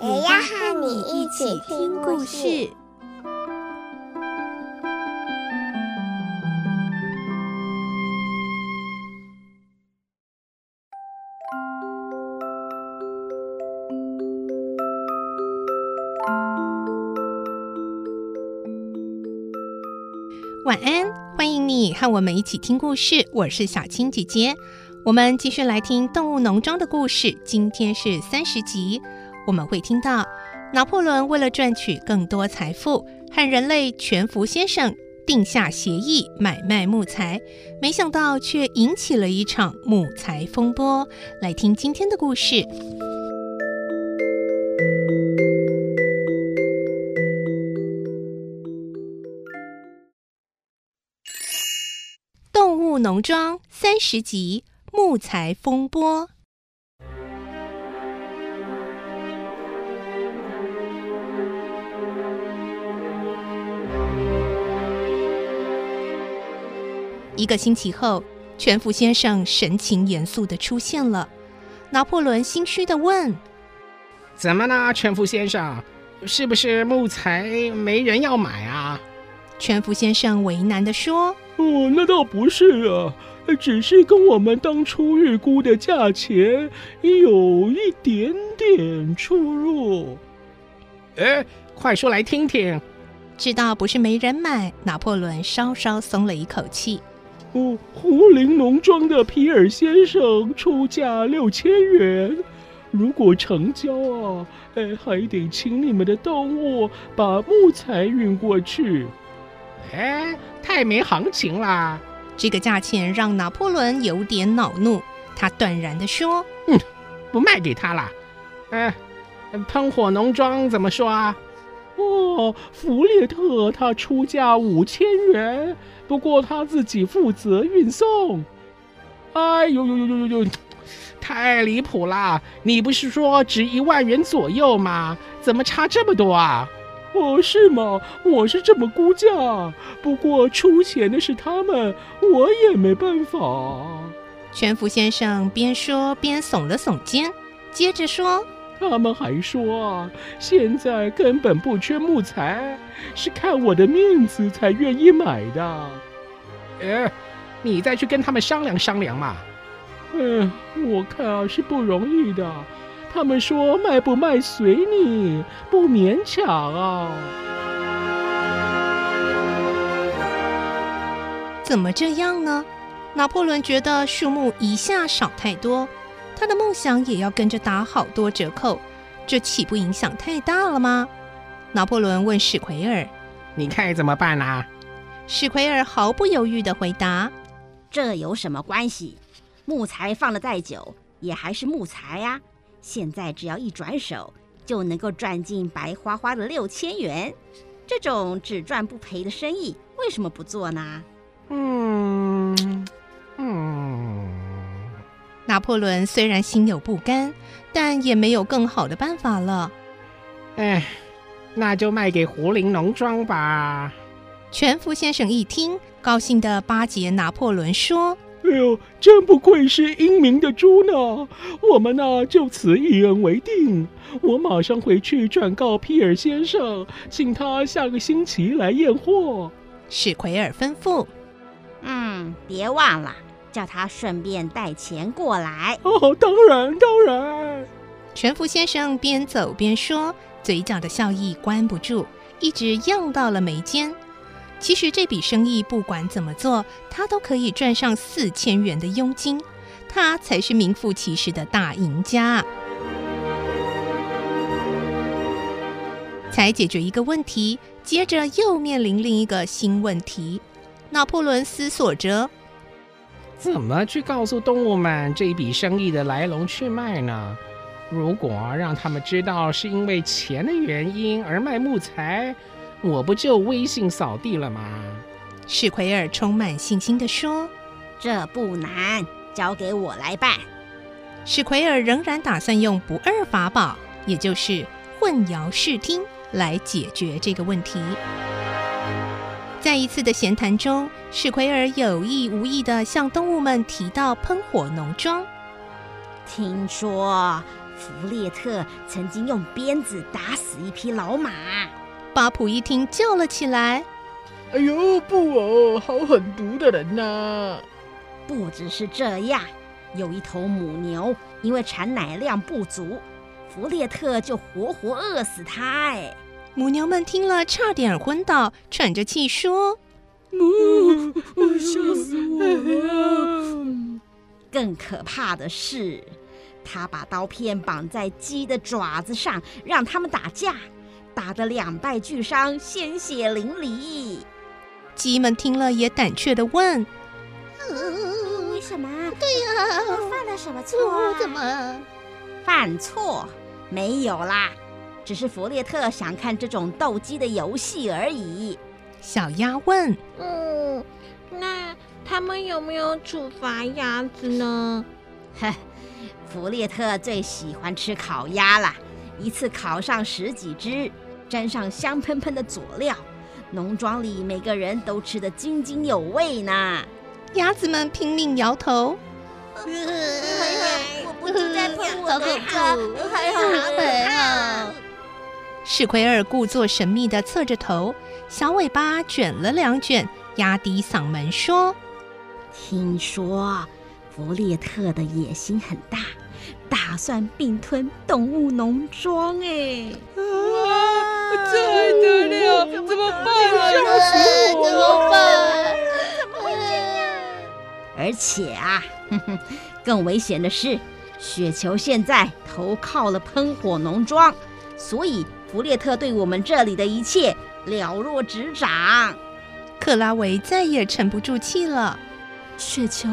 也要和你一起听故事。晚安，欢迎你和我们一起听故事。我是小青姐姐，我们继续来听《动物农庄》的故事。今天是三十集，我们会听到拿破仑为了赚取更多财富，和人类全福先生定下协议买卖木材，没想到却引起了一场木材风波。来听今天的故事。动物农庄三十集木材风波。一个星期后，全福先生神情严肃的出现了。拿破仑心虚的问：“怎么呢，全福先生？是不是木材没人要买啊？”全福先生为难的说。哦，那倒不是啊，只是跟我们当初预估的价钱有一点点出入。哎，快说来听听。知道不是没人买，拿破仑稍稍松了一口气。哦，胡林农庄的皮尔先生出价六千元，如果成交啊，哎，还得请你们的动物把木材运过去。哎，太没行情啦！这个价钱让拿破仑有点恼怒，他断然地说：“嗯，不卖给他了。哎，喷火农庄怎么说啊？哦，弗列特他出价五千元，不过他自己负责运送。哎呦呦呦呦呦呦，太离谱了！你不是说值一万元左右吗？怎么差这么多啊？”哦，是吗？我是这么估价，不过出钱的是他们，我也没办法。全福先生边说边耸了耸肩，接着说：“他们还说啊，现在根本不缺木材，是看我的面子才愿意买的。哎，你再去跟他们商量商量嘛。嗯，我看啊是不容易的。”他们说卖不卖随你，不勉强啊。怎么这样呢？拿破仑觉得树木一下少太多，他的梦想也要跟着打好多折扣，这岂不影响太大了吗？拿破仑问史奎尔：“你看怎么办啊？”史奎尔毫不犹豫地回答：“这有什么关系？木材放了再久，也还是木材呀。”现在只要一转手，就能够赚进白花花的六千元。这种只赚不赔的生意，为什么不做呢？破仑虽然心有不甘，但也没有更好的办法了。哎，那就卖给胡林农庄吧。全福先生一听，高兴的巴结拿破仑说。哎呦，真不愧是英明的猪呢！我们呢就此一言为定。我马上回去转告皮尔先生，请他下个星期来验货。史奎尔吩咐：“嗯，别忘了叫他顺便带钱过来。”哦，当然，当然。全福先生边走边说，嘴角的笑意关不住，一直漾到了眉间。其实这笔生意不管怎么做，他都可以赚上四千元的佣金，他才是名副其实的大赢家。才解决一个问题，接着又面临另一个新问题。拿破仑思索着，怎么去告诉动物们这一笔生意的来龙去脉呢？如果让他们知道是因为钱的原因而卖木材，我不就威信扫地了吗？史奎尔充满信心地说：“这不难，交给我来办。”史奎尔仍然打算用不二法宝，也就是混淆视听，来解决这个问题。在一次的闲谈中，史奎尔有意无意地向动物们提到喷火农庄。听说弗列特曾经用鞭子打死一匹老马。巴普一听叫了起来。哎呦，布偶，好狠毒的人呐、啊！不只是这样，有一头母牛因为产奶量不足，弗列特就活活饿死它。哎，母牛们听了差点昏倒，喘着气说：“呜、哦，吓死我了！”更可怕的是，他把刀片绑在鸡的爪子上，让他们打架，打得两败俱伤，鲜血淋漓。鸡们听了也胆怯的问：“为什么？对呀，我犯了什么错？怎么犯错？没有啦，只是弗列特想看这种斗鸡的游戏而已。”小鸭问：“嗯，那他们有没有处罚鸭子呢？”呵，弗列特最喜欢吃烤鸭了，一次烤上十几只，沾上香喷喷的佐料。农庄里每个人都吃得津津有味呢。鸭子们拼命摇头。我不是在喷我的头，还好还好。史奎尔故作神秘地侧着头，小尾巴卷了两卷，压低嗓门说：“听说弗列特的野心很大，打算并吞动物农庄。”哎。这还得了？怎么办啊？怎么办？怎么会这样？而且啊，哼哼，更危险的是，雪球现在投靠了喷火农庄，所以弗列特对我们这里的一切了若指掌。克拉维再也沉不住气了。雪球，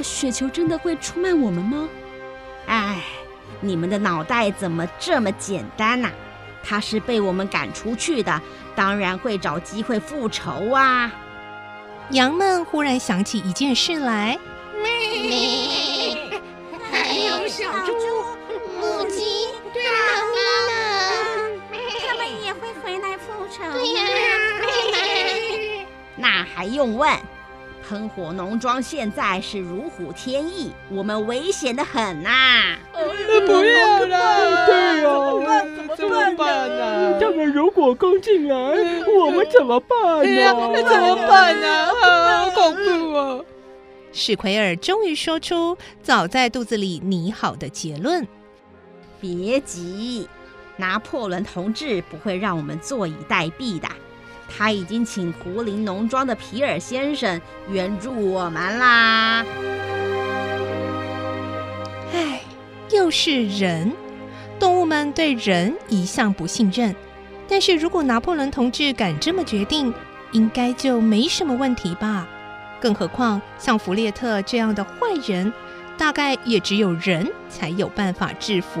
雪球真的会出卖我们吗？哎，你们的脑袋怎么这么简单呐？他是被我们赶出去的，当然会找机会复仇啊！羊们忽然想起一件事来，咩，还有小猪、用问？喷火农庄现在是如虎添翼，我们危险的很呐、啊！不要啦，对呀、啊，怎么办呢、啊？他们如果攻进来，我们怎么办呢、啊？那怎么办呢、啊？好恐怖啊！史奎尔终于说出早在肚子里拟好的结论：别急，拿破仑同志不会让我们坐以待毙的。他已经请胡林农庄的皮尔先生援助我们啦。唉，又是人，动物们对人一向不信任。但是如果拿破仑同志敢这么决定，应该就没什么问题吧？更何况像弗列特这样的坏人，大概也只有人才有办法制服。